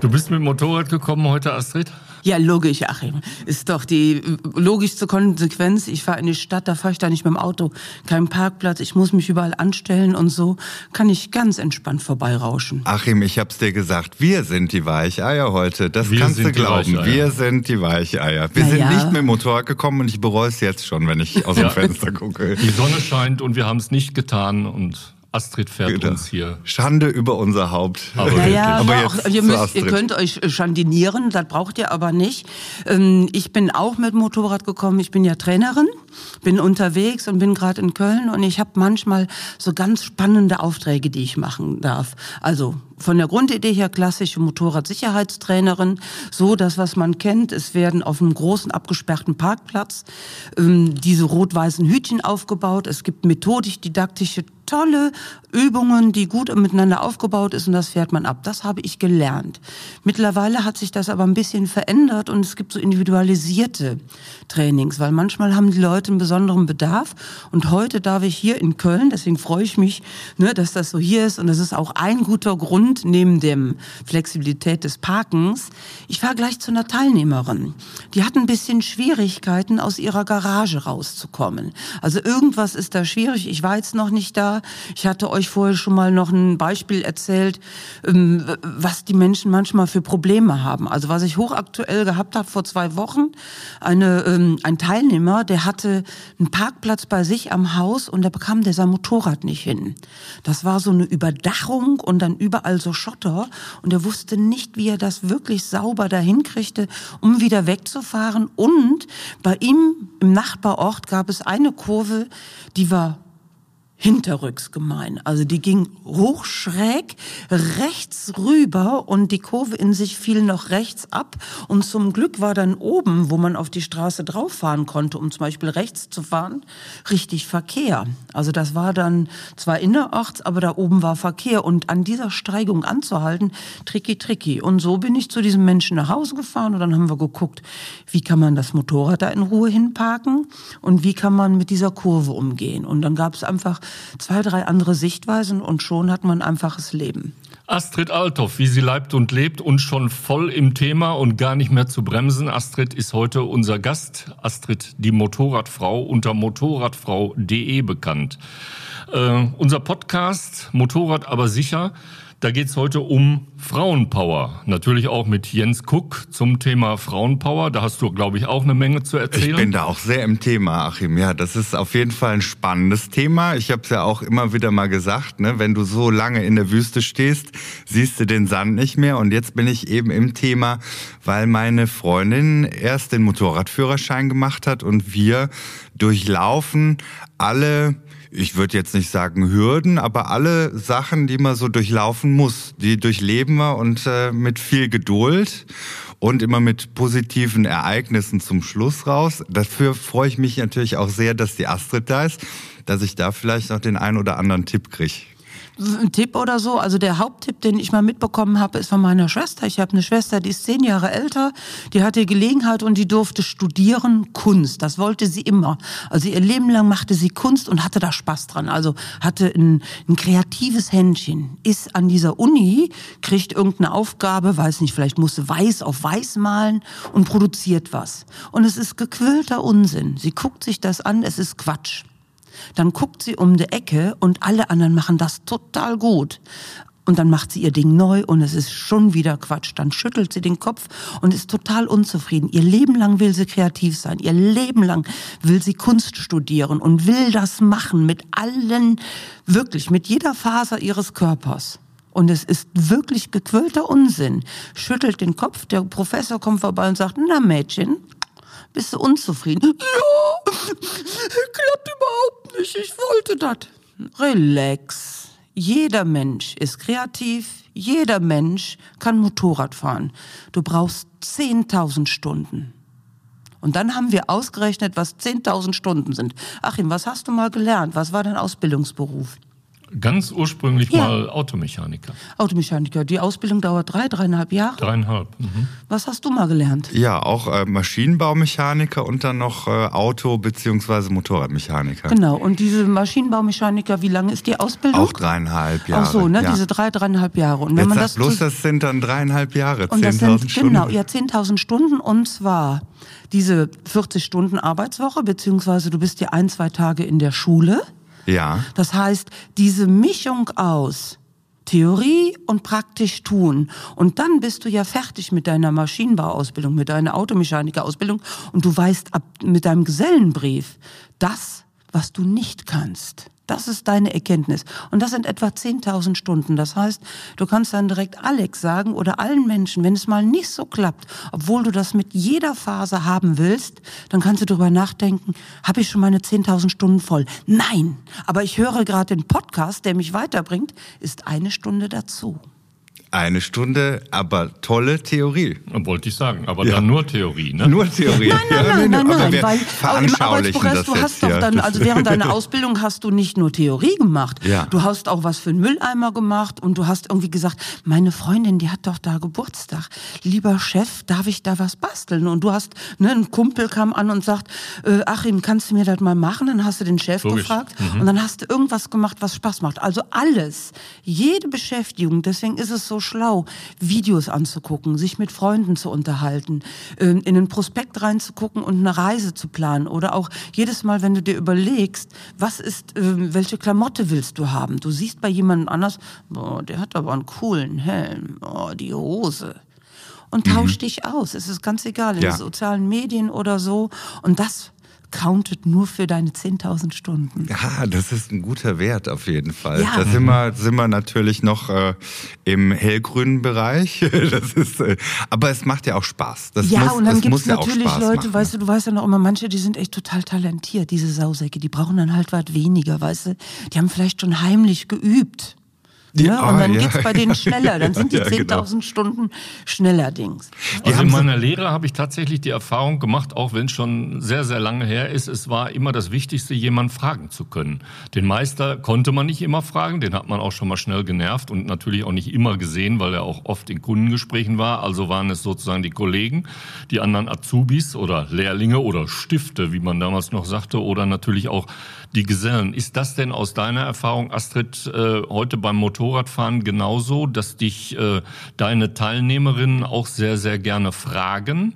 Du bist mit dem Motorrad gekommen heute, Astrid? Ja, logisch, Achim. Ist doch die logischste Konsequenz. Ich fahre in die Stadt, da fahre ich da nicht mit dem Auto. Kein Parkplatz, ich muss mich überall anstellen und so kann ich ganz entspannt vorbeirauschen. Achim, ich hab's dir gesagt, wir sind die Weicheier heute. Das wir kannst du glauben. Wir sind die Weicheier. Wir Na sind ja. nicht mit dem Motorrad gekommen und ich bereue es jetzt schon, wenn ich aus dem. Fenster gucke. Die Sonne scheint und wir haben es nicht getan und Astrid fährt genau. uns hier. Schande über unser Haupt. Aber, naja, aber jetzt auch, ihr, müsst, ihr könnt euch schandinieren, das braucht ihr aber nicht. Ähm, ich bin auch mit Motorrad gekommen. Ich bin ja Trainerin, bin unterwegs und bin gerade in Köln und ich habe manchmal so ganz spannende Aufträge, die ich machen darf. Also von der Grundidee her klassische Motorradsicherheitstrainerin, so das, was man kennt. Es werden auf einem großen abgesperrten Parkplatz ähm, diese rot-weißen Hütchen aufgebaut. Es gibt methodisch-didaktische tolle Übungen, die gut miteinander aufgebaut ist und das fährt man ab. Das habe ich gelernt. Mittlerweile hat sich das aber ein bisschen verändert und es gibt so individualisierte Trainings, weil manchmal haben die Leute einen besonderen Bedarf und heute darf ich hier in Köln, deswegen freue ich mich, ne, dass das so hier ist und das ist auch ein guter Grund neben dem Flexibilität des Parkens. Ich war gleich zu einer Teilnehmerin. Die hat ein bisschen Schwierigkeiten, aus ihrer Garage rauszukommen. Also irgendwas ist da schwierig. Ich war jetzt noch nicht da. Ich hatte euch vorher schon mal noch ein Beispiel erzählt, ähm, was die Menschen manchmal für Probleme haben. Also was ich hochaktuell gehabt habe vor zwei Wochen, eine, ähm, ein Teilnehmer, der hatte einen Parkplatz bei sich am Haus und da bekam der sein Motorrad nicht hin. Das war so eine Überdachung und dann überall so Schotter und er wusste nicht, wie er das wirklich sauber dahin kriegte, um wieder wegzufahren. Und bei ihm im Nachbarort gab es eine Kurve, die war hinterrücks gemein. Also die ging hochschräg rechts rüber und die Kurve in sich fiel noch rechts ab. Und zum Glück war dann oben, wo man auf die Straße drauf fahren konnte, um zum Beispiel rechts zu fahren, richtig Verkehr. Also das war dann zwar innerorts, aber da oben war Verkehr. Und an dieser Steigung anzuhalten, tricky, tricky. Und so bin ich zu diesem Menschen nach Hause gefahren und dann haben wir geguckt, wie kann man das Motorrad da in Ruhe hinparken und wie kann man mit dieser Kurve umgehen. Und dann gab es einfach zwei, drei andere Sichtweisen und schon hat man ein einfaches Leben. Astrid Althoff, wie sie leibt und lebt und schon voll im Thema und gar nicht mehr zu bremsen. Astrid ist heute unser Gast. Astrid, die Motorradfrau, unter motorradfrau.de bekannt. Äh, unser Podcast Motorrad aber sicher da geht's heute um Frauenpower. Natürlich auch mit Jens Kuck zum Thema Frauenpower. Da hast du, glaube ich, auch eine Menge zu erzählen. Ich bin da auch sehr im Thema, Achim. Ja, das ist auf jeden Fall ein spannendes Thema. Ich habe es ja auch immer wieder mal gesagt, ne? wenn du so lange in der Wüste stehst, siehst du den Sand nicht mehr. Und jetzt bin ich eben im Thema, weil meine Freundin erst den Motorradführerschein gemacht hat und wir durchlaufen alle ich würde jetzt nicht sagen Hürden, aber alle Sachen, die man so durchlaufen muss, die durchleben wir und äh, mit viel Geduld und immer mit positiven Ereignissen zum Schluss raus. Dafür freue ich mich natürlich auch sehr, dass die Astrid da ist, dass ich da vielleicht noch den einen oder anderen Tipp kriege ein Tipp oder so. Also der Haupttipp, den ich mal mitbekommen habe, ist von meiner Schwester. Ich habe eine Schwester, die ist zehn Jahre älter. Die hatte Gelegenheit und die durfte studieren Kunst. Das wollte sie immer. Also ihr Leben lang machte sie Kunst und hatte da Spaß dran. Also hatte ein, ein kreatives Händchen. Ist an dieser Uni, kriegt irgendeine Aufgabe, weiß nicht, vielleicht musste weiß auf weiß malen und produziert was. Und es ist gequillter Unsinn. Sie guckt sich das an, es ist Quatsch. Dann guckt sie um die Ecke und alle anderen machen das total gut. Und dann macht sie ihr Ding neu und es ist schon wieder Quatsch. Dann schüttelt sie den Kopf und ist total unzufrieden. Ihr Leben lang will sie kreativ sein. Ihr Leben lang will sie Kunst studieren und will das machen mit allen, wirklich, mit jeder Faser ihres Körpers. Und es ist wirklich gequälter Unsinn. Schüttelt den Kopf, der Professor kommt vorbei und sagt, na Mädchen, bist du unzufrieden? Ja, klappt überhaupt nicht. Ich wollte das. Relax. Jeder Mensch ist kreativ. Jeder Mensch kann Motorrad fahren. Du brauchst 10.000 Stunden. Und dann haben wir ausgerechnet, was 10.000 Stunden sind. Achim, was hast du mal gelernt? Was war dein Ausbildungsberuf? Ganz ursprünglich ja. mal Automechaniker. Automechaniker. Die Ausbildung dauert drei, dreieinhalb Jahre. Dreieinhalb. Mhm. Was hast du mal gelernt? Ja, auch äh, Maschinenbaumechaniker und dann noch äh, Auto- bzw. Motorradmechaniker. Genau. Und diese Maschinenbaumechaniker, wie lange ist die Ausbildung? Auch dreieinhalb Jahre. Ach so, ne? Ja. Diese drei, dreieinhalb Jahre. Und wenn Jetzt man das bloß, das sind dann dreieinhalb Jahre, 10.000 Stunden. Genau, ja, 10.000 Stunden und zwar diese 40 Stunden Arbeitswoche, beziehungsweise du bist ja ein, zwei Tage in der Schule. Ja. Das heißt, diese Mischung aus Theorie und praktisch tun. Und dann bist du ja fertig mit deiner Maschinenbauausbildung, mit deiner Automechanikerausbildung und du weißt ab mit deinem Gesellenbrief das, was du nicht kannst. Das ist deine Erkenntnis. Und das sind etwa 10.000 Stunden. Das heißt, du kannst dann direkt Alex sagen oder allen Menschen, wenn es mal nicht so klappt, obwohl du das mit jeder Phase haben willst, dann kannst du darüber nachdenken, habe ich schon meine 10.000 Stunden voll? Nein, aber ich höre gerade den Podcast, der mich weiterbringt, ist eine Stunde dazu. Eine Stunde, aber tolle Theorie. Wollte ich sagen, aber ja. dann nur Theorie, ne? Nur Theorie. Nein, nein, ja, nein, nein, nein, nein weil im Arbeitsprogress, du hast doch dann, also während deiner Ausbildung hast du nicht nur Theorie gemacht, ja. du hast auch was für einen Mülleimer gemacht und du hast irgendwie gesagt, meine Freundin, die hat doch da Geburtstag. Lieber Chef, darf ich da was basteln? Und du hast, ne, ein Kumpel kam an und sagt, äh, Achim, kannst du mir das mal machen? Dann hast du den Chef Logisch. gefragt mhm. und dann hast du irgendwas gemacht, was Spaß macht. Also alles, jede Beschäftigung, deswegen ist es so schlau, Videos anzugucken, sich mit Freunden zu unterhalten, ähm, in den Prospekt reinzugucken und eine Reise zu planen oder auch jedes Mal, wenn du dir überlegst, was ist, ähm, welche Klamotte willst du haben? Du siehst bei jemandem anders, boah, der hat aber einen coolen Helm, boah, die Hose und tausch mhm. dich aus. Es ist ganz egal, in ja. den sozialen Medien oder so. Und das countet nur für deine 10.000 Stunden. Ja, das ist ein guter Wert auf jeden Fall. Ja. Da sind wir, sind wir natürlich noch äh, im hellgrünen Bereich. Das ist, äh, aber es macht ja auch Spaß. Das ja, muss, und dann gibt es natürlich ja Leute, machen. weißt du, du weißt ja noch immer, manche, die sind echt total talentiert, diese Sausäcke, die brauchen dann halt was weniger, weißt du. Die haben vielleicht schon heimlich geübt. Ja, und dann ah, ja. geht's bei denen schneller. Dann sind die ja, 10.000 genau. Stunden schneller Dings. Also in meiner Lehre habe ich tatsächlich die Erfahrung gemacht, auch wenn es schon sehr, sehr lange her ist, es war immer das Wichtigste, jemanden fragen zu können. Den Meister konnte man nicht immer fragen, den hat man auch schon mal schnell genervt und natürlich auch nicht immer gesehen, weil er auch oft in Kundengesprächen war. Also waren es sozusagen die Kollegen, die anderen Azubis oder Lehrlinge oder Stifte, wie man damals noch sagte, oder natürlich auch die Gesellen. Ist das denn aus deiner Erfahrung, Astrid, äh, heute beim Motorradfahren genauso, dass dich äh, deine Teilnehmerinnen auch sehr, sehr gerne fragen?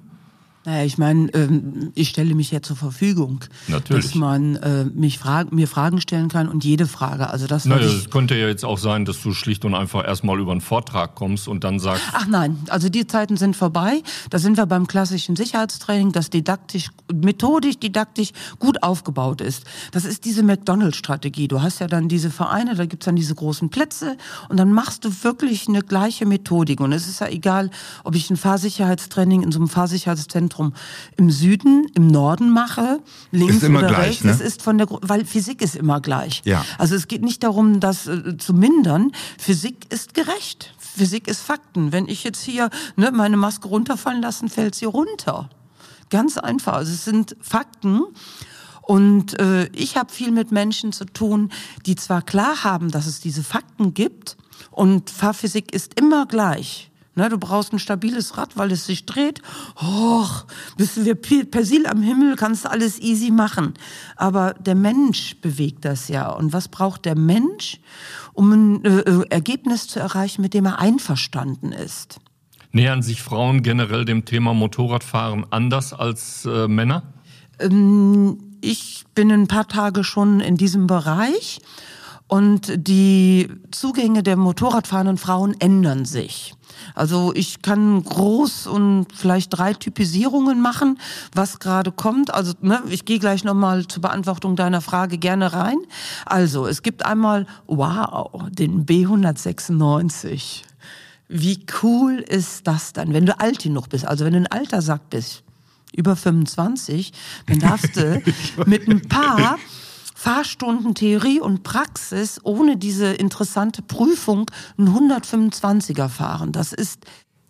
Naja, ich meine, ähm, ich stelle mich ja zur Verfügung, Natürlich. dass man äh, mich frag, mir Fragen stellen kann und jede Frage. Also das. Naja, es könnte ja jetzt auch sein, dass du schlicht und einfach erstmal über einen Vortrag kommst und dann sagst. Ach nein, also die Zeiten sind vorbei. Da sind wir beim klassischen Sicherheitstraining, das didaktisch, methodisch, didaktisch gut aufgebaut ist. Das ist diese McDonald's-Strategie. Du hast ja dann diese Vereine, da gibt's dann diese großen Plätze und dann machst du wirklich eine gleiche Methodik. Und es ist ja egal, ob ich ein Fahrsicherheitstraining in so einem Fahrsicherheitszentrum Zentrum im Süden, im Norden mache, links ist immer oder gleich, rechts. Ne? Es ist von der, weil Physik ist immer gleich. Ja. Also es geht nicht darum, das äh, zu mindern. Physik ist gerecht. Physik ist Fakten. Wenn ich jetzt hier ne, meine Maske runterfallen lassen, fällt sie runter. Ganz einfach. Also es sind Fakten. Und äh, ich habe viel mit Menschen zu tun, die zwar klar haben, dass es diese Fakten gibt und Fahrphysik ist immer gleich. Ne, du brauchst ein stabiles Rad, weil es sich dreht. Och, wissen wir Persil am Himmel, kannst du alles easy machen. Aber der Mensch bewegt das ja. Und was braucht der Mensch, um ein äh, äh, Ergebnis zu erreichen, mit dem er einverstanden ist? Nähern sich Frauen generell dem Thema Motorradfahren anders als äh, Männer? Ähm, ich bin ein paar Tage schon in diesem Bereich. Und die Zugänge der Motorradfahrenden Frauen ändern sich. Also ich kann groß und vielleicht drei Typisierungen machen, was gerade kommt. Also ne, ich gehe gleich nochmal zur Beantwortung deiner Frage gerne rein. Also es gibt einmal, wow, den B196. Wie cool ist das dann, wenn du alt genug bist, also wenn du ein alter Sack bist, über 25, dann darfst du mit ein paar Fahrstunden Theorie und Praxis ohne diese interessante Prüfung ein 125er fahren. Das ist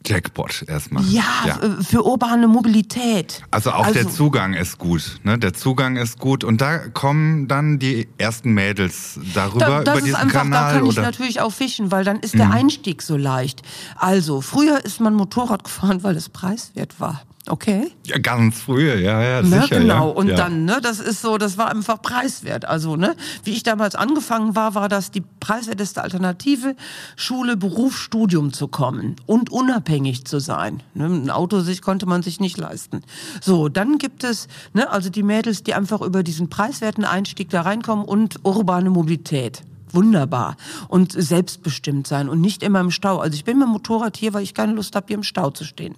Jackpot erstmal. Ja, ja, für urbane Mobilität. Also auch also, der Zugang ist gut. Ne? Der Zugang ist gut und da kommen dann die ersten Mädels darüber da, über diesen einfach, Kanal. Da kann ich natürlich auch fischen, weil dann ist der mhm. Einstieg so leicht. Also früher ist man Motorrad gefahren, weil es preiswert war. Okay. Ja, ganz früher, ja, ja, ne, sicher. Genau, ja. und ja. dann, ne, das ist so, das war einfach preiswert. Also, ne, wie ich damals angefangen war, war das die preiswerteste Alternative, Schule, Beruf, Studium zu kommen und unabhängig zu sein. Ne, ein Auto sich konnte man sich nicht leisten. So, dann gibt es, ne, also die Mädels, die einfach über diesen preiswerten Einstieg da reinkommen und urbane Mobilität wunderbar und selbstbestimmt sein und nicht immer im Stau. Also ich bin mit dem Motorrad hier, weil ich keine Lust habe, hier im Stau zu stehen.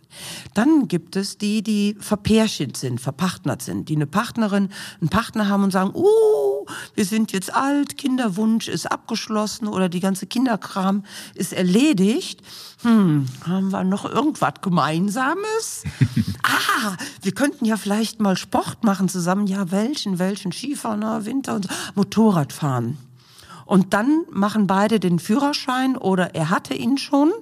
Dann gibt es die, die verpärchelt sind, verpartnert sind, die eine Partnerin, einen Partner haben und sagen, uh, wir sind jetzt alt, Kinderwunsch ist abgeschlossen oder die ganze Kinderkram ist erledigt. Hm, haben wir noch irgendwas Gemeinsames? ah, wir könnten ja vielleicht mal Sport machen zusammen. Ja, welchen, welchen? Skifahren, Winter und so. Motorrad fahren. Und dann machen beide den Führerschein oder er hatte ihn schon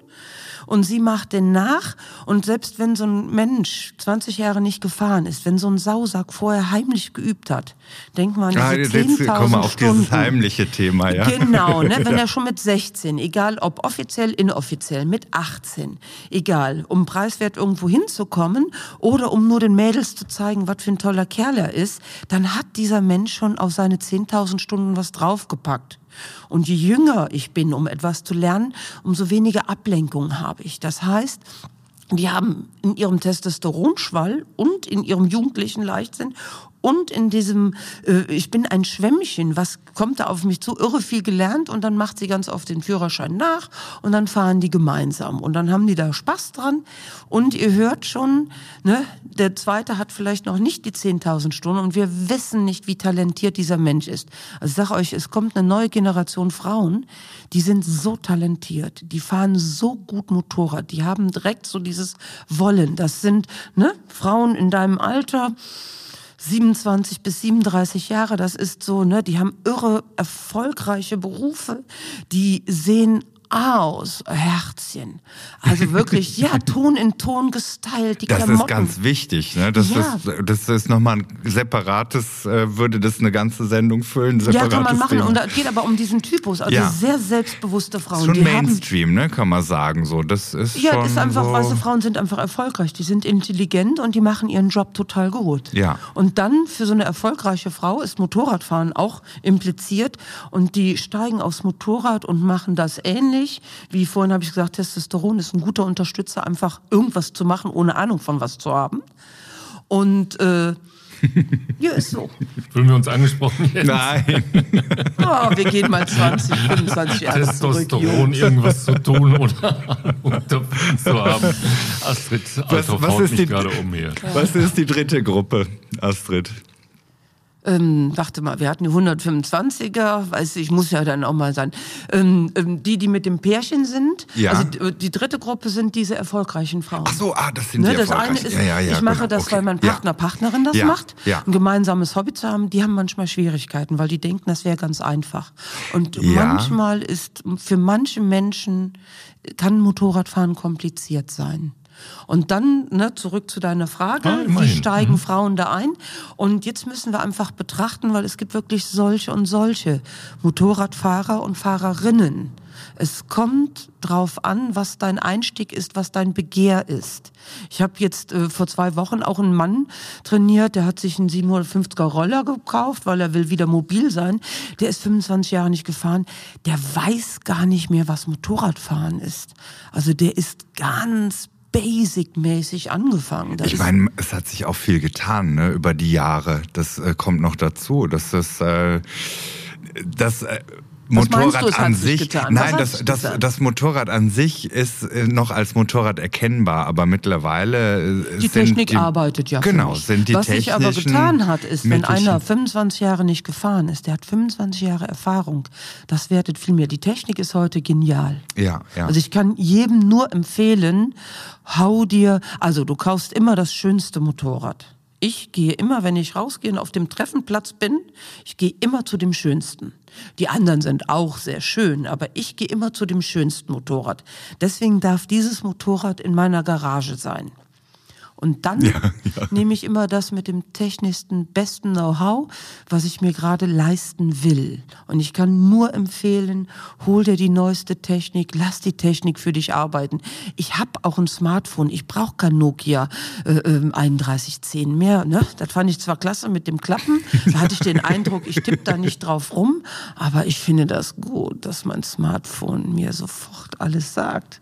und sie macht den nach. Und selbst wenn so ein Mensch 20 Jahre nicht gefahren ist, wenn so ein Sausack vorher heimlich geübt hat, denkt man, ah, jetzt kommen wir auf dieses heimliche Thema, ja. Genau, ne, wenn er schon mit 16, egal ob offiziell, inoffiziell, mit 18, egal, um preiswert irgendwo hinzukommen oder um nur den Mädels zu zeigen, was für ein toller Kerl er ist, dann hat dieser Mensch schon auf seine 10.000 Stunden was draufgepackt. Und je jünger ich bin, um etwas zu lernen, umso weniger Ablenkung habe ich. Das heißt, die haben in ihrem Testosteronschwall und in ihrem jugendlichen Leichtsinn und in diesem, äh, ich bin ein Schwämmchen, was kommt da auf mich zu, irre viel gelernt und dann macht sie ganz oft den Führerschein nach und dann fahren die gemeinsam und dann haben die da Spaß dran und ihr hört schon, ne, der zweite hat vielleicht noch nicht die 10.000 Stunden und wir wissen nicht, wie talentiert dieser Mensch ist. Also ich sage euch, es kommt eine neue Generation Frauen, die sind so talentiert, die fahren so gut Motorrad, die haben direkt so dieses Wollen. Das sind ne, Frauen in deinem Alter, 27 bis 37 Jahre, das ist so, ne, die haben irre erfolgreiche Berufe, die sehen aus, Herzchen. Also wirklich, ja, Ton in Ton gestylt, die das Klamotten. Das ist ganz wichtig, ne? Das ja. ist, das ist nochmal ein separates, äh, würde das eine ganze Sendung füllen, Ja, kann man machen. Thema. Und da geht aber um diesen Typus, also ja. sehr selbstbewusste Frauen. Schon Mainstream, haben, ne, kann man sagen, so. Das ist ja, schon ist einfach, so weiße Frauen sind einfach erfolgreich, die sind intelligent und die machen ihren Job total gut. Ja. Und dann für so eine erfolgreiche Frau ist Motorradfahren auch impliziert und die steigen aufs Motorrad und machen das ähnlich ähnlich wie vorhin habe ich gesagt, Testosteron ist ein guter Unterstützer, einfach irgendwas zu machen, ohne Ahnung von was zu haben. Und äh, ja, ist so. Fühlen wir uns angesprochen jetzt? Nein. Oh, wir gehen mal 20, 25 Jahre Testosteron, zurück, irgendwas zu tun oder zu haben. Astrid, was, was ist die, gerade um hier. Was ist die dritte Gruppe, Astrid? Ähm, dachte mal, wir hatten die 125er, weiß ich, muss ja dann auch mal sein. Ähm, ähm, die, die mit dem Pärchen sind, ja. also die, die, dritte Gruppe sind diese erfolgreichen Frauen. Ach so, ah, das sind ne, die Das eine ist, ja, ja, ja, ich mache genau. das, okay. weil mein Partner, Partnerin das macht, ein gemeinsames Hobby zu haben, die haben manchmal Schwierigkeiten, weil die denken, das wäre ganz einfach. Und manchmal ist für manche Menschen kann Motorradfahren kompliziert sein. Und dann ne, zurück zu deiner Frage, ah, wie steigen mhm. Frauen da ein? Und jetzt müssen wir einfach betrachten, weil es gibt wirklich solche und solche Motorradfahrer und Fahrerinnen. Es kommt drauf an, was dein Einstieg ist, was dein Begehr ist. Ich habe jetzt äh, vor zwei Wochen auch einen Mann trainiert, der hat sich einen 750er Roller gekauft, weil er will wieder mobil sein. Der ist 25 Jahre nicht gefahren. Der weiß gar nicht mehr, was Motorradfahren ist. Also der ist ganz basic-mäßig angefangen. Das ich meine, es hat sich auch viel getan ne, über die Jahre. Das äh, kommt noch dazu. dass das, äh, das äh, Motorrad du, an sich, nein, das, das, das Motorrad an sich ist äh, noch als Motorrad erkennbar, aber mittlerweile äh, die Technik die, arbeitet ja. Genau, sind die Was sich aber getan hat, ist, wenn einer 25 Jahre nicht gefahren ist, der hat 25 Jahre Erfahrung, das wertet viel mehr. Die Technik ist heute genial. Ja, ja. Also ich kann jedem nur empfehlen, hau dir, also du kaufst immer das schönste Motorrad Ich gehe immer, wenn ich rausgehe und auf dem Treffenplatz bin, ich gehe immer zu dem Schönsten. Die anderen sind auch sehr schön, aber ich gehe immer zu dem schönsten Motorrad. Deswegen darf dieses Motorrad in meiner Garage sein. Und dann ja, ja. nehme ich immer das mit dem technischsten, besten Know-how, was ich mir gerade leisten will. Und ich kann nur empfehlen, hol dir die neueste Technik, lass die Technik für dich arbeiten. Ich habe auch ein Smartphone, ich brauche kein Nokia äh, äh, 3110 mehr. Ne? Das fand ich zwar klasse mit dem Klappen, da hatte ich den Eindruck, ich tippe da nicht drauf rum, aber ich finde das gut, dass mein Smartphone mir sofort alles sagt.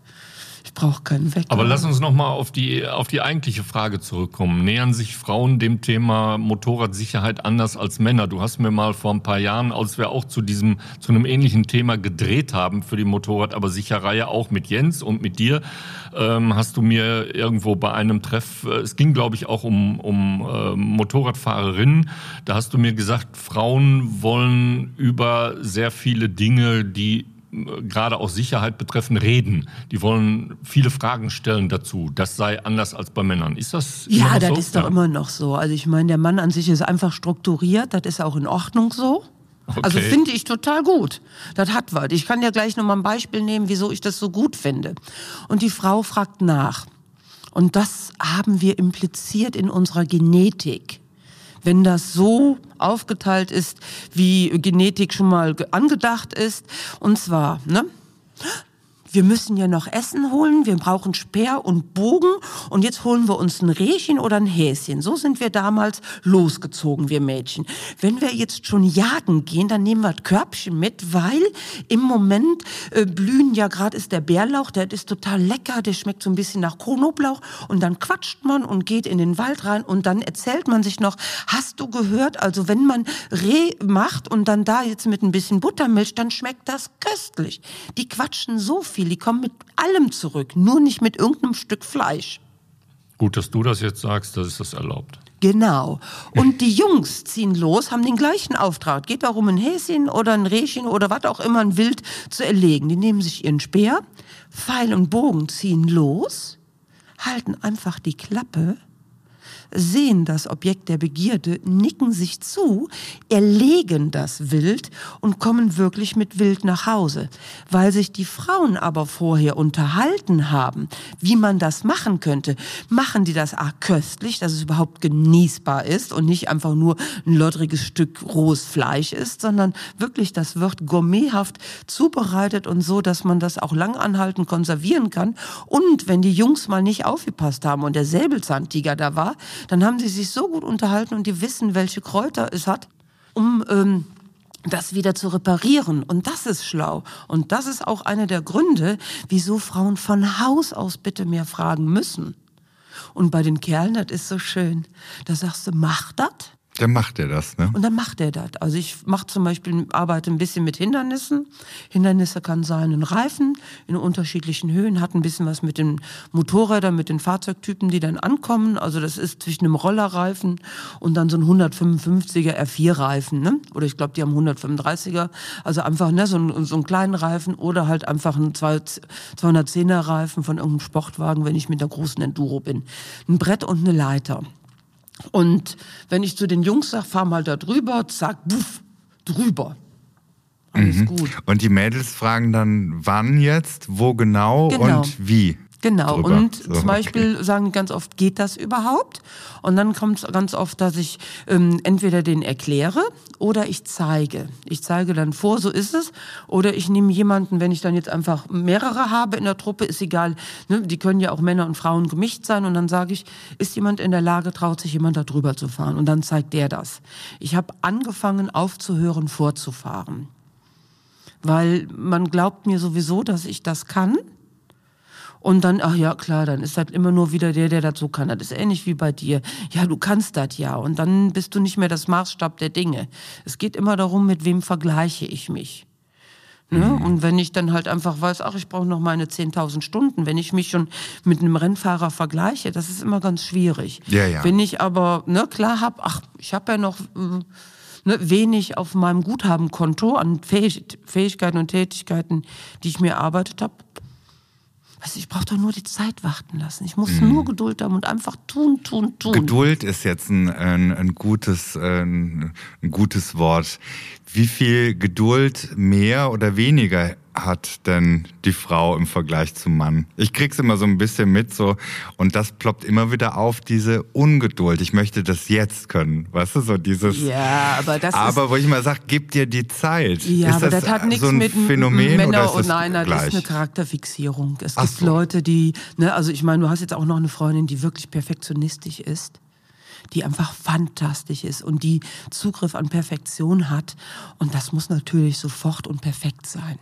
Ich brauche keinen Wecker. Aber lass uns nochmal auf die, auf die eigentliche Frage zurückkommen. Nähern sich Frauen dem Thema Motorradsicherheit anders als Männer? Du hast mir mal vor ein paar Jahren, als wir auch zu diesem, zu einem ähnlichen Thema gedreht haben für die Motorrad, aber Sicherreihe auch mit Jens und mit dir, ähm, hast du mir irgendwo bei einem Treff, äh, es ging glaube ich auch um, um äh, Motorradfahrerinnen, da hast du mir gesagt, Frauen wollen über sehr viele Dinge, die gerade auch Sicherheit betreffen, reden. Die wollen viele Fragen stellen dazu. Das sei anders als bei Männern. Ist das? Ja, das so? ist doch immer noch so. Also ich meine, der Mann an sich ist einfach strukturiert. Das ist auch in Ordnung so. Also okay. Also finde ich total gut. Das hat was. Ich kann ja gleich noch mal ein Beispiel nehmen, wieso ich das so gut finde. Und die Frau fragt nach. Und das haben wir impliziert in unserer Genetik wenn das so aufgeteilt ist, wie Genetik schon mal angedacht ist. Und zwar, ne? Wir müssen ja noch Essen holen, wir brauchen Speer und Bogen und jetzt holen wir uns ein Rehchen oder ein Häschen. So sind wir damals losgezogen, wir Mädchen. Wenn wir jetzt schon jagen gehen, dann nehmen wir das Körbchen mit, weil im Moment äh, blühen ja gerade ist der Bärlauch, der ist total lecker, der schmeckt so ein bisschen nach Knoblauch und dann quatscht man und geht in den Wald rein und dann erzählt man sich noch, hast du gehört, also wenn man Reh macht und dann da jetzt mit ein bisschen Buttermilch, dann schmeckt das köstlich. Die quatschen so viel viel. Die kommen mit allem zurück, nur nicht mit irgendeinem Stück Fleisch. Gut, dass du das jetzt sagst, das ist das erlaubt. Genau. Und die Jungs ziehen los, haben den gleichen Auftrag. Geht darum, ein Häschen oder ein Rehchen oder was auch immer, ein Wild zu erlegen. Die nehmen sich ihren Speer, Pfeil und Bogen ziehen los, halten einfach die Klappe sehen das Objekt der Begierde, nicken sich zu, erlegen das Wild und kommen wirklich mit Wild nach Hause. Weil sich die Frauen aber vorher unterhalten haben, wie man das machen könnte, machen die das auch köstlich, dass es überhaupt genießbar ist und nicht einfach nur ein loddriges Stück rohes Fleisch ist, sondern wirklich, das wird gourmethaft zubereitet und so, dass man das auch langanhaltend konservieren kann. Und wenn die Jungs mal nicht aufgepasst haben und der Säbelzahntiger da war, dann haben sie sich so gut unterhalten und die wissen, welche Kräuter es hat, um ähm, das wieder zu reparieren. Und das ist schlau. Und das ist auch einer der Gründe, wieso Frauen von Haus aus bitte mehr fragen müssen. Und bei den Kerlen, das ist so schön. Da sagst du, mach das. Dann macht er das, ne? Und dann macht er das. Also ich mache zum Beispiel, arbeite ein bisschen mit Hindernissen. Hindernisse kann sein ein Reifen in unterschiedlichen Höhen, hat ein bisschen was mit den Motorrädern, mit den Fahrzeugtypen, die dann ankommen. Also das ist zwischen einem Rollerreifen und dann so ein 155er R4-Reifen, ne? Oder ich glaube, die haben 135er. Also einfach ne, so, ein, so einen kleinen Reifen oder halt einfach ein 210er Reifen von irgendeinem Sportwagen, wenn ich mit der großen Enduro bin. Ein Brett und eine Leiter. Und wenn ich zu den Jungs sage, fahr mal da drüber, zack, buff, drüber. Alles mhm. gut. Und die Mädels fragen dann, wann jetzt, wo genau, genau. und wie? Genau, drüber. und so, zum Beispiel okay. sagen die ganz oft, geht das überhaupt? Und dann kommt es ganz oft, dass ich ähm, entweder den erkläre oder ich zeige. Ich zeige dann vor, so ist es. Oder ich nehme jemanden, wenn ich dann jetzt einfach mehrere habe in der Truppe, ist egal, ne, die können ja auch Männer und Frauen gemischt sein. Und dann sage ich, ist jemand in der Lage, traut sich jemand da drüber zu fahren? Und dann zeigt der das. Ich habe angefangen aufzuhören, vorzufahren. Weil man glaubt mir sowieso, dass ich das kann. Und dann, ach ja, klar, dann ist halt immer nur wieder der, der dazu kann. Das ist ähnlich wie bei dir. Ja, du kannst das ja. Und dann bist du nicht mehr das Maßstab der Dinge. Es geht immer darum, mit wem vergleiche ich mich. Ne? Mhm. Und wenn ich dann halt einfach weiß, ach, ich brauche noch meine 10.000 Stunden, wenn ich mich schon mit einem Rennfahrer vergleiche, das ist immer ganz schwierig. Ja, ja. Wenn ich aber ne, klar habe, ach, ich habe ja noch äh, ne, wenig auf meinem Guthabenkonto an Fähig Fähigkeiten und Tätigkeiten, die ich mir erarbeitet habe, Weißt du, ich brauche doch nur die Zeit warten lassen. Ich muss mhm. nur Geduld haben und einfach tun, tun, tun. Geduld ist jetzt ein, ein, ein gutes, ein, ein gutes Wort. Wie viel Geduld mehr oder weniger hat denn die Frau im Vergleich zum Mann? Ich krieg's immer so ein bisschen mit so und das ploppt immer wieder auf diese Ungeduld. Ich möchte das jetzt können, weißt du, so dieses. Ja, aber das Aber wo ich mal sag, gib dir die Zeit. Ja, ist aber das, das hat nichts so mit Phänomen Männer und nein, das gleich? ist eine Charakterfixierung. Es gibt so. Leute, die, ne, also ich meine, du hast jetzt auch noch eine Freundin, die wirklich perfektionistisch ist die einfach fantastisch ist und die Zugriff an Perfektion hat. Und das muss natürlich sofort und perfekt sein.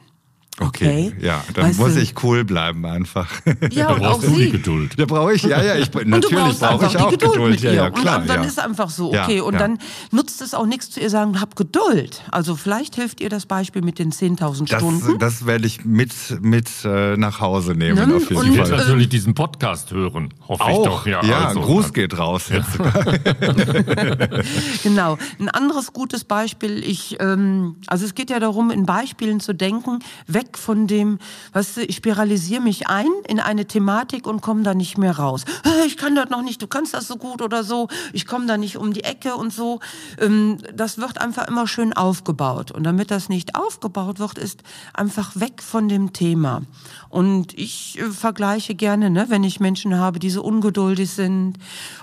Okay, okay. ja, dann weißt muss du? ich cool bleiben einfach. Ja, und auch sie. die Geduld. Da brauche ich, ja, ja, ich, natürlich brauche ich auch Geduld. Geduld. Ja, ja, klar, und dann ja. ist einfach so, okay. Ja, und dann nutzt es auch nichts zu ihr sagen, hab Geduld. Also vielleicht hilft ihr das Beispiel mit den 10.000 Stunden. Das werde ich mit, mit äh, nach Hause nehmen, ne? auf jeden und, Fall. Ich natürlich diesen Podcast hören, hoffe auch, ich doch. Ja, ja also, Gruß geht raus jetzt genau. Ein anderes gutes Beispiel, ich, ähm, also es geht ja darum, in Beispielen zu denken, weg von dem, weißt du, ich spiralisiere mich ein in eine Thematik und komme da nicht mehr raus. Ich kann das noch nicht, du kannst das so gut oder so, ich komme da nicht um die Ecke und so. Ähm, das wird einfach immer schön aufgebaut. Und damit das nicht aufgebaut wird, ist einfach weg von dem Thema. Und ich äh, vergleiche gerne, ne, wenn ich Menschen habe, die so ungeduldig sind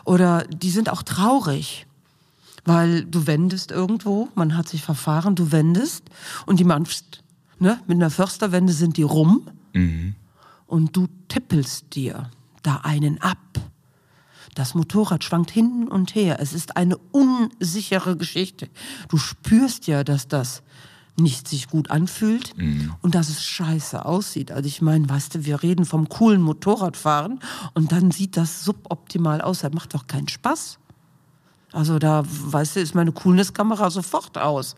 oder die sind auch traurig weil du wendest irgendwo, man hat sich verfahren, du wendest und die Mann ne, mit einer Försterwende sind die rum mhm. und du tippelst dir da einen ab. Das Motorrad schwankt hin und her. Es ist eine unsichere Geschichte. Du spürst ja, dass das nicht sich gut anfühlt mhm. und dass es scheiße aussieht. Also ich meine, weißt du, wir reden vom coolen Motorradfahren und dann sieht das suboptimal aus. Das macht doch keinen Spaß. Also da, weißt du, ist meine Coolness-Kamera sofort aus.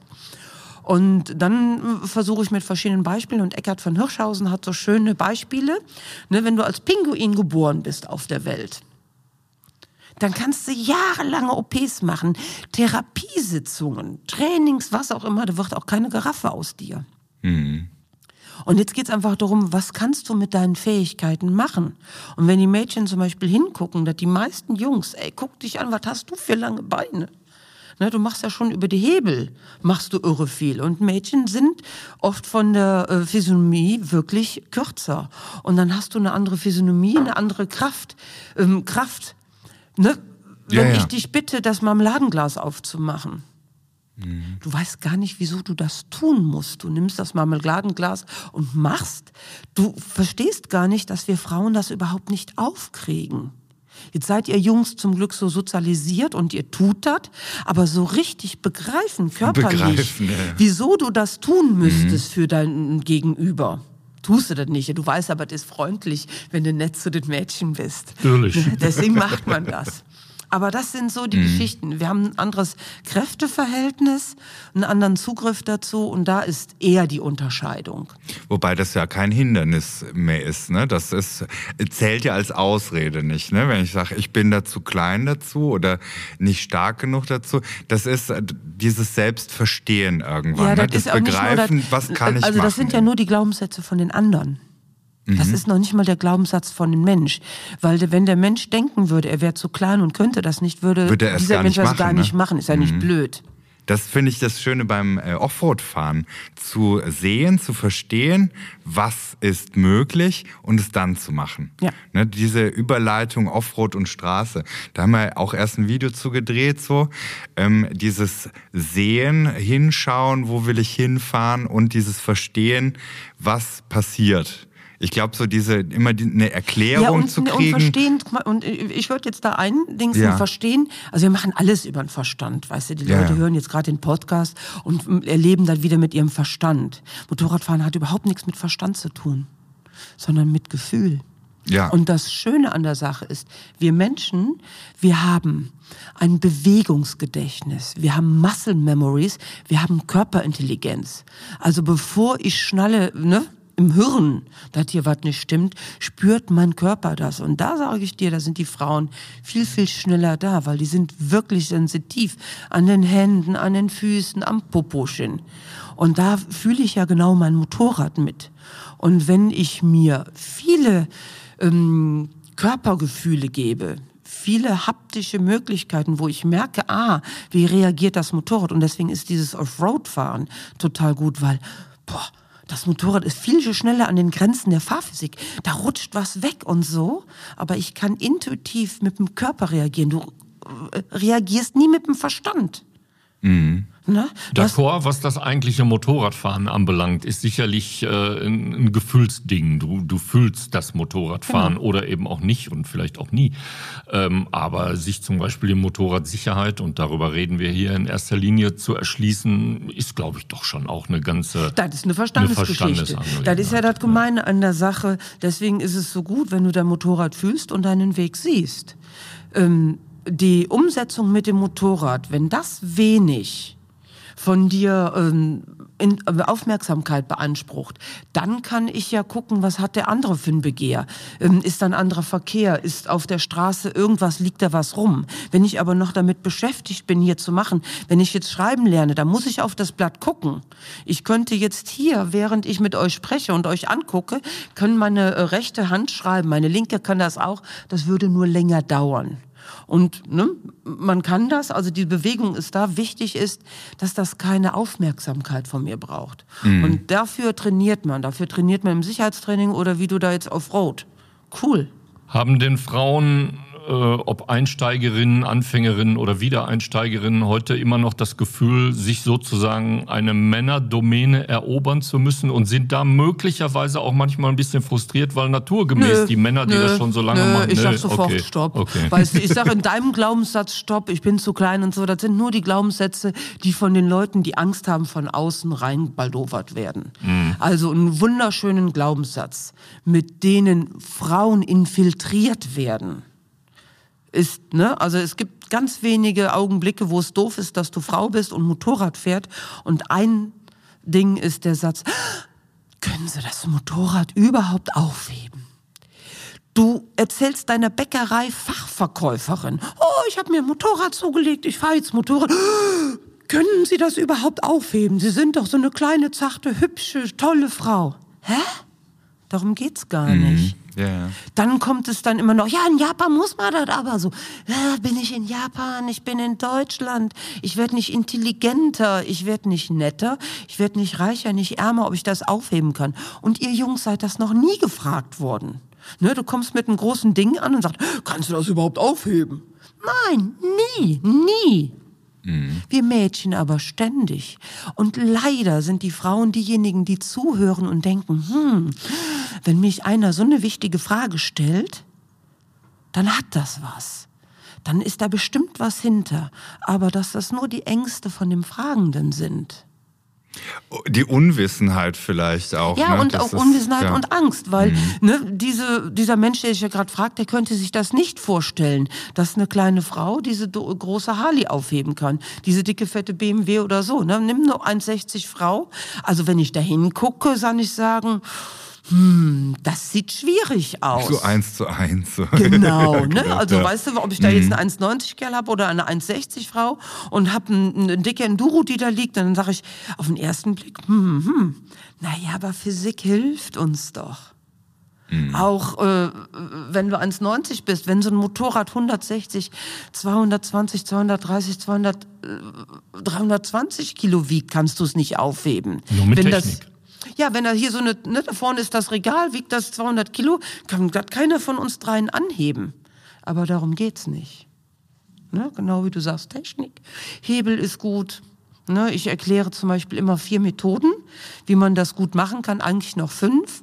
Und dann versuche ich mit verschiedenen Beispielen und Eckhard von Hirschhausen hat so schöne Beispiele. Ne, wenn du als Pinguin geboren bist auf der Welt, dann kannst du jahrelange OPs machen, Therapiesitzungen, Trainings, was auch immer, da wird auch keine Giraffe aus dir. Mhm. Und jetzt geht es einfach darum, was kannst du mit deinen Fähigkeiten machen? Und wenn die Mädchen zum Beispiel hingucken, dass die meisten Jungs, ey, guck dich an, was hast du für lange Beine? Ne, du machst ja schon über die Hebel, machst du irre viel. Und Mädchen sind oft von der äh, Physiognomie wirklich kürzer. Und dann hast du eine andere Physiognomie, eine andere Kraft. Ähm, Kraft. Ne? Wenn ja, ja. ich dich bitte, das Marmeladenglas aufzumachen. Mhm. Du weißt gar nicht, wieso du das tun musst. Du nimmst das Marmeladenglas und machst. Du verstehst gar nicht, dass wir Frauen das überhaupt nicht aufkriegen. Jetzt seid ihr Jungs zum Glück so sozialisiert und ihr tut das, aber so richtig begreifen körperlich, begreifen, ja. wieso du das tun müsstest mhm. für dein Gegenüber. Tust du das nicht. Du weißt aber, das ist freundlich, wenn du nett zu den Mädchen bist. Natürlich. Deswegen macht man das. Aber das sind so die mhm. Geschichten. Wir haben ein anderes Kräfteverhältnis, einen anderen Zugriff dazu und da ist eher die Unterscheidung. Wobei das ja kein Hindernis mehr ist. Ne? Das ist, zählt ja als Ausrede nicht. Ne? Wenn ich sage, ich bin da zu klein dazu oder nicht stark genug dazu, das ist dieses Selbstverstehen irgendwann. Ja, das, ne? das ist Begreifen, das, was kann ich Also das machen. sind ja nur die Glaubenssätze von den anderen. Das mhm. ist noch nicht mal der Glaubenssatz von dem Mensch. Weil wenn der Mensch denken würde, er wäre zu klein und könnte das nicht, würde, würde dieser Mensch das gar ne? nicht machen. Ist ja mhm. nicht blöd. Das finde ich das Schöne beim äh, Offroad-Fahren. Zu sehen, zu verstehen, was ist möglich und es dann zu machen. Ja. Ne, diese Überleitung Offroad und Straße. Da haben wir auch erst ein Video zu gedreht, so. Ähm, dieses Sehen, hinschauen, wo will ich hinfahren und dieses Verstehen, was passiert. Ich glaube, so diese immer die, eine Erklärung ja, und, zu kriegen. Und verstehen, und ich würde jetzt da ein Ding ja. verstehen. Also wir machen alles über den Verstand, weißt du. Die Leute ja. hören jetzt gerade den Podcast und erleben dann wieder mit ihrem Verstand. Motorradfahren hat überhaupt nichts mit Verstand zu tun, sondern mit Gefühl. Ja. Und das Schöne an der Sache ist, wir Menschen, wir haben ein Bewegungsgedächtnis, wir haben Muscle Memories, wir haben Körperintelligenz. Also bevor ich schnalle, ne, im Hirn, dass hier was nicht stimmt, spürt mein Körper das. Und da sage ich dir, da sind die Frauen viel, viel schneller da, weil die sind wirklich sensitiv an den Händen, an den Füßen, am Poposchen. Und da fühle ich ja genau mein Motorrad mit. Und wenn ich mir viele ähm, Körpergefühle gebe, viele haptische Möglichkeiten, wo ich merke, ah, wie reagiert das Motorrad? Und deswegen ist dieses Offroad-Fahren total gut, weil, boah, das Motorrad ist viel schneller an den Grenzen der Fahrphysik. Da rutscht was weg und so. Aber ich kann intuitiv mit dem Körper reagieren. Du äh, reagierst nie mit dem Verstand. Mhm. Ne? D'accord, was das eigentliche Motorradfahren anbelangt, ist sicherlich äh, ein, ein Gefühlsding. Du, du fühlst das Motorradfahren genau. oder eben auch nicht und vielleicht auch nie. Ähm, aber sich zum Beispiel die Motorradsicherheit, und darüber reden wir hier in erster Linie, zu erschließen, ist, glaube ich, doch schon auch eine ganze. Das ist eine Verstandesgeschichte. Eine das ist ja das Gemeine an der Sache. Deswegen ist es so gut, wenn du dein Motorrad fühlst und deinen Weg siehst. Ähm, die Umsetzung mit dem Motorrad, wenn das wenig von dir ähm, in, äh, Aufmerksamkeit beansprucht, dann kann ich ja gucken, was hat der andere für ein Begehr. Ähm, ist da ein anderer Verkehr? Ist auf der Straße irgendwas, liegt da was rum? Wenn ich aber noch damit beschäftigt bin, hier zu machen, wenn ich jetzt schreiben lerne, dann muss ich auf das Blatt gucken. Ich könnte jetzt hier, während ich mit euch spreche und euch angucke, können meine äh, rechte Hand schreiben, meine linke kann das auch, das würde nur länger dauern. Und ne, man kann das, also die Bewegung ist da. Wichtig ist, dass das keine Aufmerksamkeit von mir braucht. Mhm. Und dafür trainiert man. Dafür trainiert man im Sicherheitstraining oder wie du da jetzt auf Road. Cool. Haben denn Frauen ob Einsteigerinnen, Anfängerinnen oder Wiedereinsteigerinnen heute immer noch das Gefühl, sich sozusagen eine Männerdomäne erobern zu müssen und sind da möglicherweise auch manchmal ein bisschen frustriert, weil naturgemäß nö, die Männer, die nö, das schon so lange nö, machen. Ich sag sofort okay, Stopp. Okay. Weißt du, ich sage in deinem Glaubenssatz Stopp, ich bin zu klein und so. Das sind nur die Glaubenssätze, die von den Leuten, die Angst haben, von außen reinbaldowert werden. Mhm. Also einen wunderschönen Glaubenssatz, mit denen Frauen infiltriert werden ist, ne? Also es gibt ganz wenige Augenblicke, wo es doof ist, dass du Frau bist und Motorrad fährt. Und ein Ding ist der Satz, können Sie das Motorrad überhaupt aufheben? Du erzählst deiner Bäckerei Fachverkäuferin, oh, ich habe mir ein Motorrad zugelegt, ich fahre jetzt Motorrad. Können Sie das überhaupt aufheben? Sie sind doch so eine kleine, zarte, hübsche, tolle Frau. Hä? Darum geht's gar mhm. nicht. Yeah. Dann kommt es dann immer noch, ja, in Japan muss man das aber so. Ja, bin ich in Japan, ich bin in Deutschland, ich werde nicht intelligenter, ich werde nicht netter, ich werde nicht reicher, nicht ärmer, ob ich das aufheben kann. Und ihr Jungs seid das noch nie gefragt worden. Ne, du kommst mit einem großen Ding an und sagst, kannst du das überhaupt aufheben? Nein, nie, nie. Mhm. Wir Mädchen aber ständig. Und leider sind die Frauen diejenigen, die zuhören und denken, hm, wenn mich einer so eine wichtige Frage stellt, dann hat das was. Dann ist da bestimmt was hinter. Aber dass das nur die Ängste von dem Fragenden sind. Die Unwissenheit vielleicht auch. Ja, ne? und das auch ist, Unwissenheit ja. und Angst, weil mhm. ne, diese, dieser Mensch, der sich ja gerade fragt, der könnte sich das nicht vorstellen, dass eine kleine Frau diese große Harley aufheben kann, diese dicke, fette BMW oder so. Ne? Nimm nur 1,60 Frau. Also wenn ich da hingucke, kann ich sagen, hm, das sieht schwierig aus. So eins zu eins. Genau, ja, ne? Genau, also ja. weißt du, ob ich da jetzt mhm. eine 1,90 Kerl habe oder eine 1,60 Frau und habe einen, einen dicken Enduro, die da liegt, dann sage ich auf den ersten Blick, hm, hm, naja, aber Physik hilft uns doch. Mhm. Auch äh, wenn du 1,90 bist, wenn so ein Motorrad 160, 220, 230, 200, äh, 320 Kilo wiegt, kannst du es nicht aufheben. Nur mit wenn Technik. Das, ja, wenn da hier so eine, ne, da vorne ist das Regal, wiegt das 200 Kilo, kann keiner von uns dreien anheben. Aber darum geht's nicht. Ne? Genau wie du sagst, Technik. Hebel ist gut. Ne? Ich erkläre zum Beispiel immer vier Methoden, wie man das gut machen kann. Eigentlich noch fünf.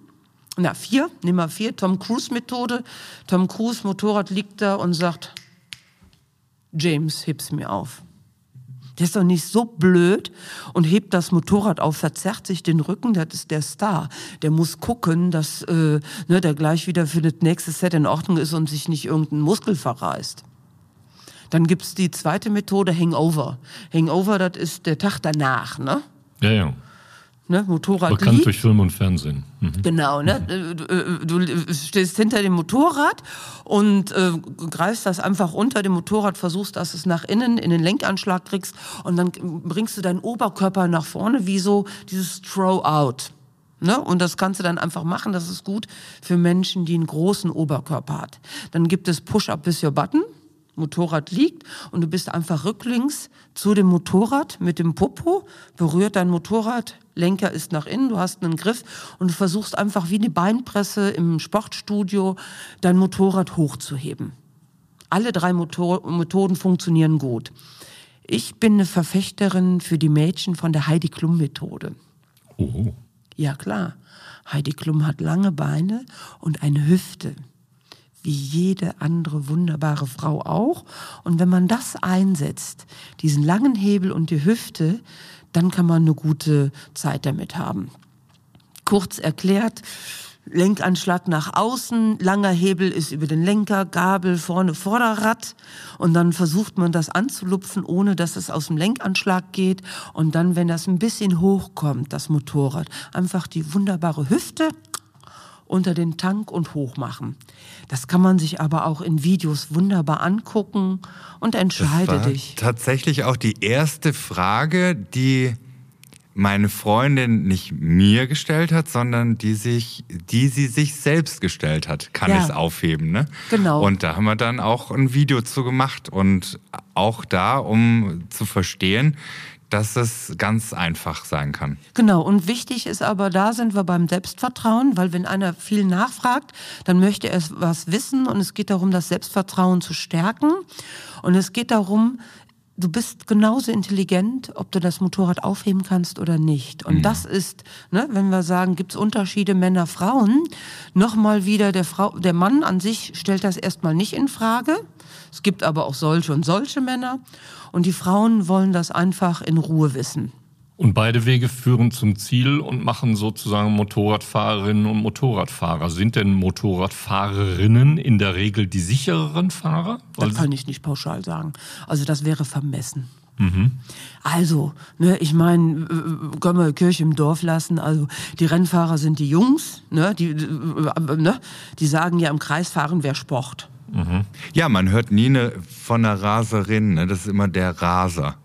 Na, vier, nimm mal vier. Tom Cruise Methode. Tom Cruise Motorrad liegt da und sagt, James, heb's mir auf. Der ist doch nicht so blöd und hebt das Motorrad auf, verzerrt sich den Rücken, das ist der Star. Der muss gucken, dass äh, ne, der gleich wieder für das nächste Set in Ordnung ist und sich nicht irgendein Muskel verreißt. Dann gibt's die zweite Methode, Hangover. Hangover, das ist der Tag danach, ne? Ja, ja. Ne, Motorrad Bekannt liegt. durch Film und Fernsehen. Mhm. Genau, ne? Mhm. Du, du, stehst hinter dem Motorrad und äh, greifst das einfach unter dem Motorrad, versuchst, dass es nach innen in den Lenkanschlag kriegst und dann bringst du deinen Oberkörper nach vorne, wie so dieses Throw-out. Ne? Und das kannst du dann einfach machen. Das ist gut für Menschen, die einen großen Oberkörper hat. Dann gibt es Push-Up with your button. Motorrad liegt und du bist einfach rücklings zu dem Motorrad mit dem Popo, berührt dein Motorrad, Lenker ist nach innen, du hast einen Griff und du versuchst einfach wie eine Beinpresse im Sportstudio dein Motorrad hochzuheben. Alle drei Motor Methoden funktionieren gut. Ich bin eine Verfechterin für die Mädchen von der Heidi Klum Methode. Oh. Ja klar, Heidi Klum hat lange Beine und eine Hüfte wie jede andere wunderbare Frau auch. Und wenn man das einsetzt, diesen langen Hebel und die Hüfte, dann kann man eine gute Zeit damit haben. Kurz erklärt, Lenkanschlag nach außen, langer Hebel ist über den Lenker, Gabel vorne Vorderrad und dann versucht man das anzulupfen, ohne dass es aus dem Lenkanschlag geht und dann, wenn das ein bisschen hochkommt, das Motorrad, einfach die wunderbare Hüfte unter den Tank und hochmachen. Das kann man sich aber auch in Videos wunderbar angucken und entscheide das war dich. Tatsächlich auch die erste Frage, die meine Freundin nicht mir gestellt hat, sondern die sich, die sie sich selbst gestellt hat. Kann ja. es aufheben, ne? Genau. Und da haben wir dann auch ein Video zu gemacht und auch da, um zu verstehen, dass es ganz einfach sein kann. Genau, und wichtig ist aber, da sind wir beim Selbstvertrauen, weil wenn einer viel nachfragt, dann möchte er was wissen und es geht darum, das Selbstvertrauen zu stärken. Und es geht darum, du bist genauso intelligent, ob du das Motorrad aufheben kannst oder nicht. Und mhm. das ist, ne, wenn wir sagen, gibt es Unterschiede Männer, Frauen, nochmal wieder der Frau, der Mann an sich stellt das erstmal nicht in Frage. Es gibt aber auch solche und solche Männer. Und die Frauen wollen das einfach in Ruhe wissen. Und beide Wege führen zum Ziel und machen sozusagen Motorradfahrerinnen und Motorradfahrer. Sind denn Motorradfahrerinnen in der Regel die sichereren Fahrer? Das kann ich nicht pauschal sagen. Also das wäre vermessen. Mhm. Also, ne, ich meine, können wir Kirche im Dorf lassen. Also die Rennfahrer sind die Jungs, ne, die, ne, die sagen ja im Kreisfahren wäre Sport. Mhm. Ja, man hört nie eine, von einer Raserin, ne? das ist immer der Raser.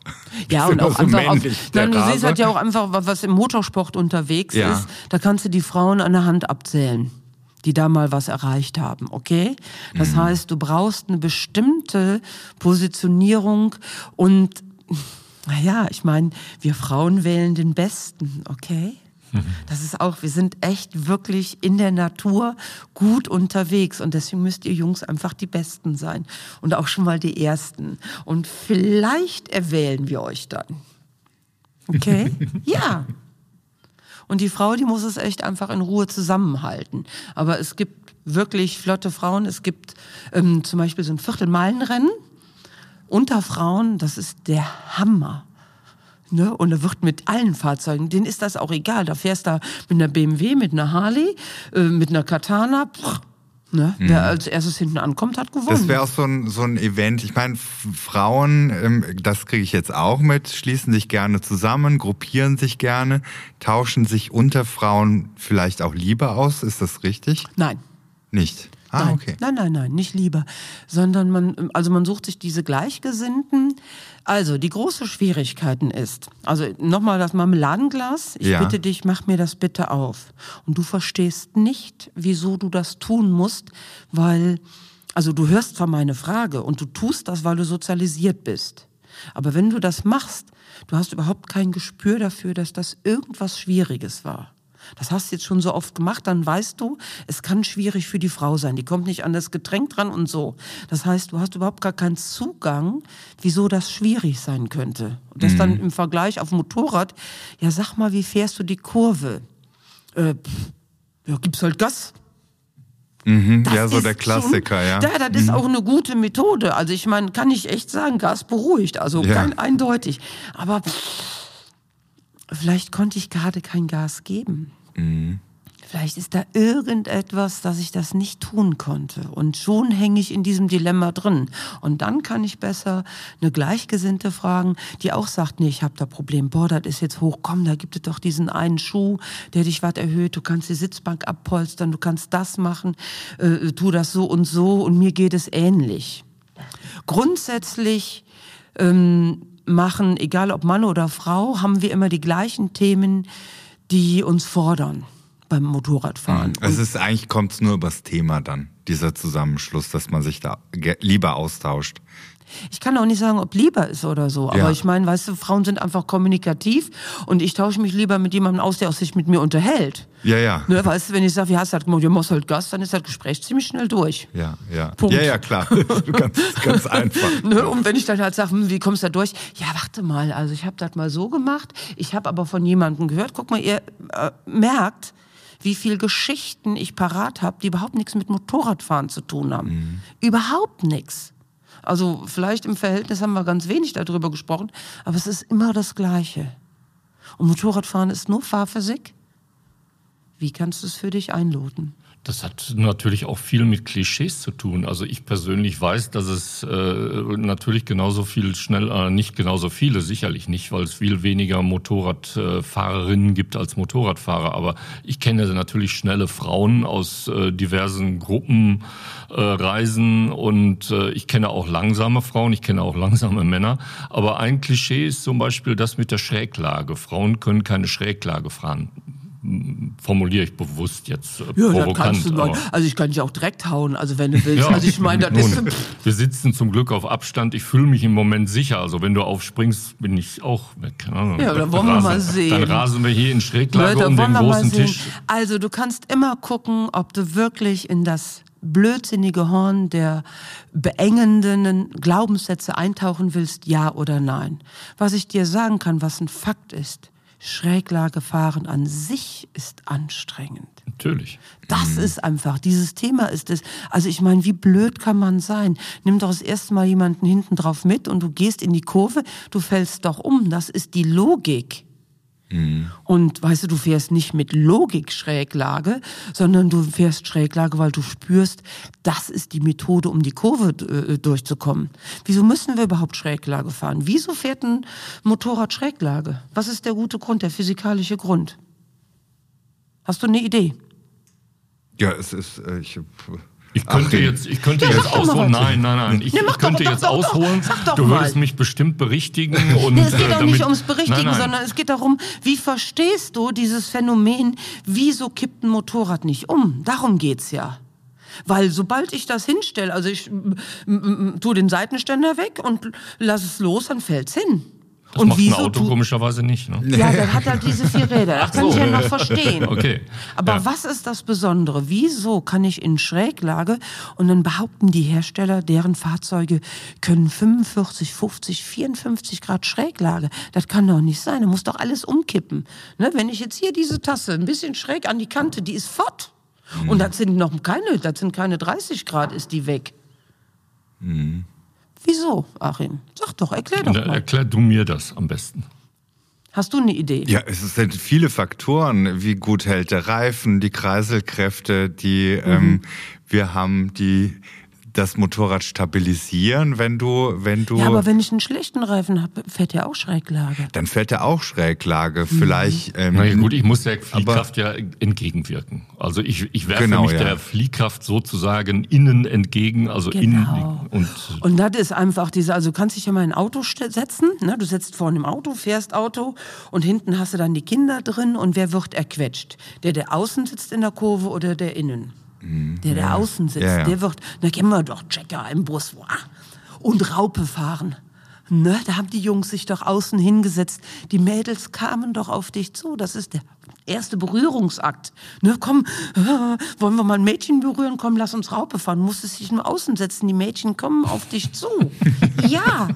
Ja, und auch so einfach auf, nein, du siehst halt ja auch einfach, was im Motorsport unterwegs ja. ist, da kannst du die Frauen an der Hand abzählen die da mal was erreicht haben, okay? Das mhm. heißt, du brauchst eine bestimmte Positionierung und naja, ich meine, wir Frauen wählen den Besten, okay? Das ist auch, wir sind echt wirklich in der Natur gut unterwegs und deswegen müsst ihr Jungs einfach die Besten sein und auch schon mal die Ersten. Und vielleicht erwählen wir euch dann. Okay? ja. Und die Frau, die muss es echt einfach in Ruhe zusammenhalten. Aber es gibt wirklich flotte Frauen. Es gibt ähm, zum Beispiel so ein Viertelmeilenrennen unter Frauen. Das ist der Hammer. Ne? Und da wird mit allen Fahrzeugen, denen ist das auch egal. Da fährst du mit einer BMW, mit einer Harley, äh, mit einer Katana. Pff, ne? Mhm. Wer als erstes hinten ankommt, hat gewonnen. Das wäre auch so ein, so ein Event. Ich meine, Frauen, ähm, das kriege ich jetzt auch mit, schließen sich gerne zusammen, gruppieren sich gerne, tauschen sich unter Frauen vielleicht auch lieber aus. Ist das richtig? Nein. Nicht. Ah, nein, okay. nein, nein, nein, nicht lieber, sondern man, also man sucht sich diese Gleichgesinnten. Also die große Schwierigkeiten ist, also nochmal das Marmeladenglas. Ich ja. bitte dich, mach mir das bitte auf. Und du verstehst nicht, wieso du das tun musst, weil, also du hörst zwar meine Frage und du tust das, weil du sozialisiert bist. Aber wenn du das machst, du hast überhaupt kein Gespür dafür, dass das irgendwas Schwieriges war. Das hast du jetzt schon so oft gemacht, dann weißt du, es kann schwierig für die Frau sein. Die kommt nicht an das Getränk dran und so. Das heißt, du hast überhaupt gar keinen Zugang, wieso das schwierig sein könnte. Und das mhm. dann im Vergleich auf Motorrad, ja sag mal, wie fährst du die Kurve? Äh, ja, gibt's halt Gas. Mhm, ja, so der Klassiker, schon, ja. Ja, das mhm. ist auch eine gute Methode. Also ich meine, kann ich echt sagen, Gas beruhigt, also ja. kein eindeutig. Aber pff, vielleicht konnte ich gerade kein Gas geben. Mhm. Vielleicht ist da irgendetwas, dass ich das nicht tun konnte. Und schon hänge ich in diesem Dilemma drin. Und dann kann ich besser eine Gleichgesinnte fragen, die auch sagt, nee, ich habe da Problem. Boah, das ist jetzt hoch. Komm, da gibt es doch diesen einen Schuh, der dich was erhöht. Du kannst die Sitzbank abpolstern, du kannst das machen, äh, tu das so und so. Und mir geht es ähnlich. Grundsätzlich ähm, machen, egal ob Mann oder Frau, haben wir immer die gleichen Themen, die uns fordern beim Motorradfahren. Es ist eigentlich kommt es nur übers Thema dann, dieser Zusammenschluss, dass man sich da lieber austauscht. Ich kann auch nicht sagen, ob lieber ist oder so, aber ja. ich meine, weißt du, Frauen sind einfach kommunikativ und ich tausche mich lieber mit jemandem aus, der sich mit mir unterhält. Ja, ja. Ne, weißt du, wenn ich sage, wie hast du das gemacht? Du machst halt Gas, dann ist das Gespräch ziemlich schnell durch. Ja, ja. Punkt. Ja, ja, klar. Kannst, ganz einfach. ne, und wenn ich dann halt sage, hm, wie kommst du da durch? Ja, warte mal, also ich habe das mal so gemacht, ich habe aber von jemandem gehört, guck mal, ihr äh, merkt, wie viel Geschichten ich parat habe, die überhaupt nichts mit Motorradfahren zu tun haben. Mhm. Überhaupt nichts. Also vielleicht im Verhältnis haben wir ganz wenig darüber gesprochen, aber es ist immer das Gleiche. Und Motorradfahren ist nur Fahrphysik. Wie kannst du es für dich einloten? Das hat natürlich auch viel mit Klischees zu tun. Also ich persönlich weiß, dass es äh, natürlich genauso viel schnell, äh, nicht genauso viele, sicherlich nicht, weil es viel weniger Motorradfahrerinnen gibt als Motorradfahrer. Aber ich kenne natürlich schnelle Frauen aus äh, diversen Gruppenreisen äh, und äh, ich kenne auch langsame Frauen, ich kenne auch langsame Männer. Aber ein Klischee ist zum Beispiel das mit der Schräglage. Frauen können keine Schräglage fahren formuliere ich bewusst jetzt äh, ja, provokant. Du mal, also ich kann dich auch direkt hauen, also wenn du willst. ja, also ich meine, das nun, ist wir sitzen zum Glück auf Abstand. Ich fühle mich im Moment sicher. Also wenn du aufspringst, bin ich auch. Keine Ahnung, ja, dann wollen wir mal sehen. Dann rasen wir hier in Schräglage ja, um den großen Tisch. Also du kannst immer gucken, ob du wirklich in das blödsinnige Horn der beengenden Glaubenssätze eintauchen willst, ja oder nein. Was ich dir sagen kann, was ein Fakt ist, Schräglagefahren an sich ist anstrengend. Natürlich. Das mhm. ist einfach, dieses Thema ist es. Also ich meine, wie blöd kann man sein? Nimm doch das erste Mal jemanden hinten drauf mit und du gehst in die Kurve, du fällst doch um. Das ist die Logik. Und weißt du, du fährst nicht mit Logik Schräglage, sondern du fährst Schräglage, weil du spürst, das ist die Methode, um die Kurve äh, durchzukommen. Wieso müssen wir überhaupt Schräglage fahren? Wieso fährt ein Motorrad Schräglage? Was ist der gute Grund, der physikalische Grund? Hast du eine Idee? Ja, es ist, äh, ich, ich könnte Ach, jetzt, ich könnte ja, jetzt ausholen. Nein, nein, nein. Ich, nee, ich könnte doch, jetzt doch, ausholen. Doch, du würdest mal. mich bestimmt berichtigen. Und, nee, es geht äh, auch nicht ums Berichtigen, nein, nein. sondern es geht darum, wie verstehst du dieses Phänomen, wieso kippt ein Motorrad nicht um? Darum geht's ja. Weil sobald ich das hinstelle, also ich tue den Seitenständer weg und lass es los, dann fällt's hin. Das und macht wieso ein Auto komischerweise nicht. Ne? Ja, dann hat er diese vier Räder. Das kann so. ich ja noch verstehen. Okay. Aber ja. was ist das Besondere? Wieso kann ich in Schräglage und dann behaupten die Hersteller, deren Fahrzeuge können 45, 50, 54 Grad Schräglage. Das kann doch nicht sein. Da muss doch alles umkippen. Ne? Wenn ich jetzt hier diese Tasse ein bisschen schräg an die Kante, die ist fort. Mhm. Und das sind noch keine, das sind keine 30 Grad, ist die weg. Mhm. Wieso, Achim? Sag doch, erklär doch mal. Erklär du mir das am besten. Hast du eine Idee? Ja, es sind viele Faktoren. Wie gut hält der Reifen, die Kreiselkräfte, die mhm. ähm, wir haben die das Motorrad stabilisieren, wenn du, wenn du. Ja, aber wenn ich einen schlechten Reifen habe, fährt er auch Schräglage. Dann fährt er auch Schräglage. Mhm. Vielleicht. Ähm, Na ja, gut, ich muss der Fliehkraft ja entgegenwirken. Also ich, ich werfe genau, mich ja. der Fliehkraft sozusagen innen entgegen, also genau. innen und. Und das ist einfach diese, also du kannst dich ja mal in ein Auto setzen, ne? Du sitzt vorne im Auto, fährst Auto und hinten hast du dann die Kinder drin und wer wird erquetscht? Der, der außen sitzt in der Kurve oder der innen? Der da außen sitzt, ja, ja. der wird, da kennen wir doch Checker im Bus und Raupe fahren. Ne, da haben die Jungs sich doch außen hingesetzt. Die Mädels kamen doch auf dich zu. Das ist der erste Berührungsakt. Ne, komm, äh, wollen wir mal ein Mädchen berühren? Komm, lass uns Raupe fahren. Musstest dich nur außen setzen. Die Mädchen kommen auf dich zu. ja.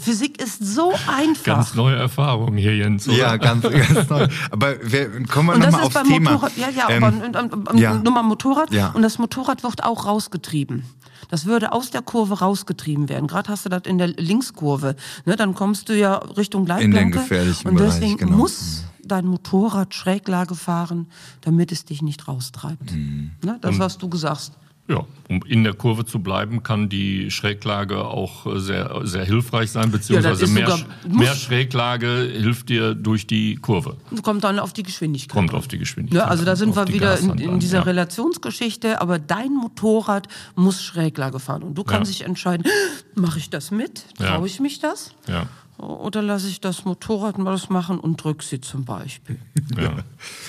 Physik ist so einfach. Ganz neue Erfahrung hier, Jens. Oder? Ja, ganz, ganz neu. Aber wir, kommen wir nochmal aufs Thema. Motorrad, ja, ja, ähm, aber ja. nur mal Motorrad. Ja. Und das Motorrad wird auch rausgetrieben. Das würde aus der Kurve rausgetrieben werden. Gerade hast du das in der Linkskurve. Ne, dann kommst du ja Richtung Leitplanke. In den gefährlichen Und deswegen Bereich, genau. muss dein Motorrad Schräglage fahren, damit es dich nicht raustreibt. Mhm. Ne, das, was du gesagt hast. Ja, um in der Kurve zu bleiben, kann die Schräglage auch sehr, sehr hilfreich sein, beziehungsweise ja, mehr, mehr Schräglage hilft dir durch die Kurve. Kommt dann auf die Geschwindigkeit. Kommt auf die Geschwindigkeit. Ja, also da sind wir wieder in, in, dieser ja. Relationsgeschichte, aber dein Motorrad muss Schräglage fahren und du kannst dich entscheiden, mache ich das mit? Traue ich mich das? Ja. Oder lasse ich das Motorrad mal das machen und drücke sie zum Beispiel? Ja. Das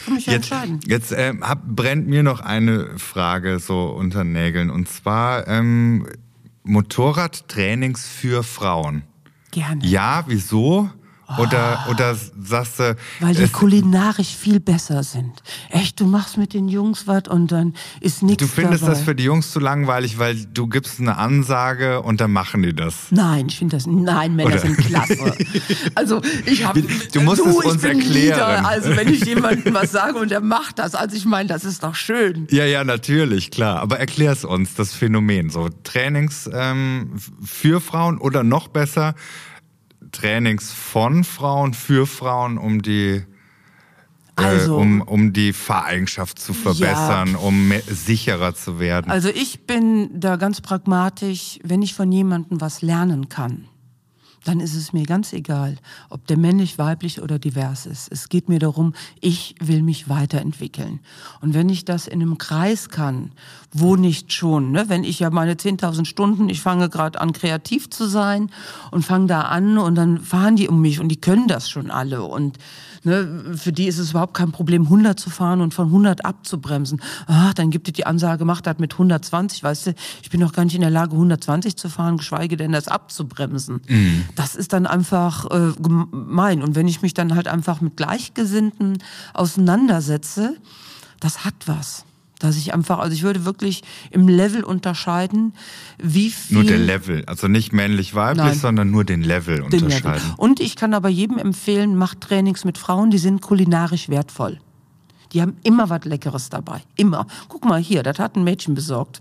kann mich jetzt, entscheiden. Jetzt äh, hab, brennt mir noch eine Frage so unter Nägeln. Und zwar ähm, Motorradtrainings für Frauen. Gerne. Ja, wieso? Oder, oh. oder sagst du. Weil die kulinarisch viel besser sind. Echt, du machst mit den Jungs was und dann ist nichts. Du findest dabei. das für die Jungs zu langweilig, weil du gibst eine Ansage und dann machen die das. Nein, ich finde das. Nein, Männer oder? sind klasse. Also ich habe. Du musst du, es uns erklären. Leader, also wenn ich jemandem was sage und er macht das, also ich meine, das ist doch schön. Ja, ja, natürlich, klar. Aber erklär es uns, das Phänomen. So Trainings ähm, für Frauen oder noch besser Trainings von Frauen für Frauen, um die äh, also, um, um die Fahreigenschaft zu verbessern, ja. um mehr, sicherer zu werden? Also ich bin da ganz pragmatisch, wenn ich von jemandem was lernen kann, dann ist es mir ganz egal, ob der männlich, weiblich oder divers ist. Es geht mir darum, ich will mich weiterentwickeln. Und wenn ich das in einem Kreis kann, wo nicht schon, ne? wenn ich ja meine 10.000 Stunden, ich fange gerade an kreativ zu sein und fange da an und dann fahren die um mich und die können das schon alle und Ne, für die ist es überhaupt kein Problem, 100 zu fahren und von 100 abzubremsen. Ach, dann gibt es die Ansage, macht das mit 120, weißt du, ich bin noch gar nicht in der Lage, 120 zu fahren, geschweige denn das abzubremsen. Mhm. Das ist dann einfach äh, gemein. Und wenn ich mich dann halt einfach mit Gleichgesinnten auseinandersetze, das hat was. Dass ich einfach, also ich würde wirklich im Level unterscheiden, wie viel. Nur der Level, also nicht männlich-weiblich, sondern nur den Level den unterscheiden. Level. Und ich kann aber jedem empfehlen, macht Trainings mit Frauen, die sind kulinarisch wertvoll. Die haben immer was Leckeres dabei. Immer. Guck mal hier, das hat ein Mädchen besorgt.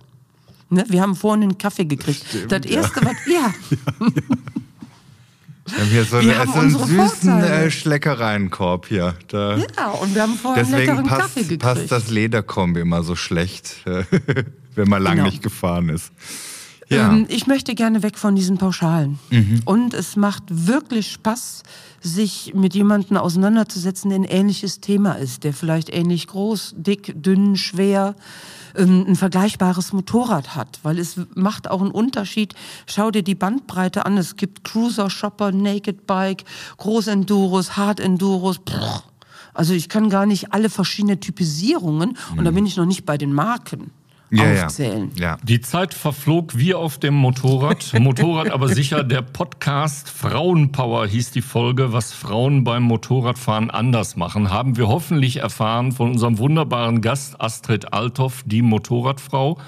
Ne? Wir haben vorhin einen Kaffee gekriegt. Stimmt, das erste, ja. was. Ja, ja. Wir haben hier so, eine, so einen süßen äh, Schleckereienkorb hier. Da. Ja, und wir haben vorher Deswegen einen passt, Kaffee gekriegt. passt das Lederkombi immer so schlecht, wenn man lange genau. nicht gefahren ist. Ja. Ähm, ich möchte gerne weg von diesen Pauschalen. Mhm. Und es macht wirklich Spaß, sich mit jemandem auseinanderzusetzen, der ein ähnliches Thema ist, der vielleicht ähnlich groß, dick, dünn, schwer, ähm, ein vergleichbares Motorrad hat, weil es macht auch einen Unterschied. Schau dir die Bandbreite an. Es gibt Cruiser, Shopper, Naked Bike, Großenduros, Hard Enduros. Also ich kann gar nicht alle verschiedene Typisierungen und da mhm. bin ich noch nicht bei den Marken ja, aufzählen. Ja, ja. Die Zeit verflog wie auf dem Motorrad. Motorrad aber sicher der Podcast Frauenpower hieß die Folge, was Frauen beim Motorradfahren anders machen, haben wir hoffentlich erfahren von unserem wunderbaren Gast Astrid Althoff, die Motorradfrau.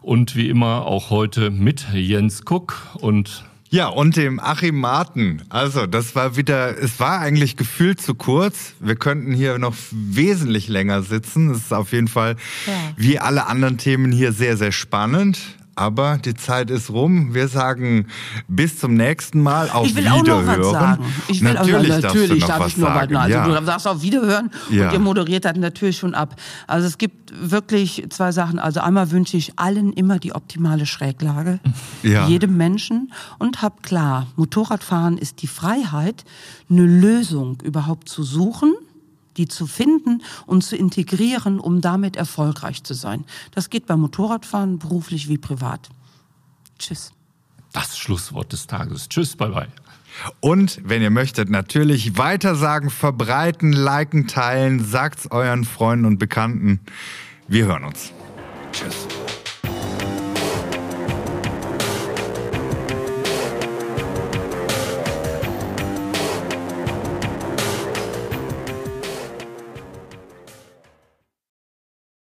Und wie immer auch heute mit Jens Kuck und ja, und dem Achim Marten. Also, das war wieder, es war eigentlich gefühlt zu kurz. Wir könnten hier noch wesentlich länger sitzen. Es ist auf jeden Fall, ja. wie alle anderen Themen hier, sehr, sehr spannend. Aber die Zeit ist rum. Wir sagen bis zum nächsten Mal. Auf ich will Wiederhören. auch noch was sagen. Ich will natürlich auch noch, natürlich darf, darf ich noch sagen. was Also ja. du darfst auf Wiederhören ja. und ihr moderiert das natürlich schon ab. Also es gibt wirklich zwei Sachen. Also einmal wünsche ich allen immer die optimale Schräglage. Ja. Jedem Menschen. Und hab klar, Motorradfahren ist die Freiheit, eine Lösung überhaupt zu suchen die zu finden und zu integrieren, um damit erfolgreich zu sein. Das geht beim Motorradfahren beruflich wie privat. Tschüss. Das Schlusswort des Tages. Tschüss, bye bye. Und wenn ihr möchtet, natürlich weitersagen, verbreiten, liken, teilen, sagt's euren Freunden und Bekannten. Wir hören uns. Tschüss.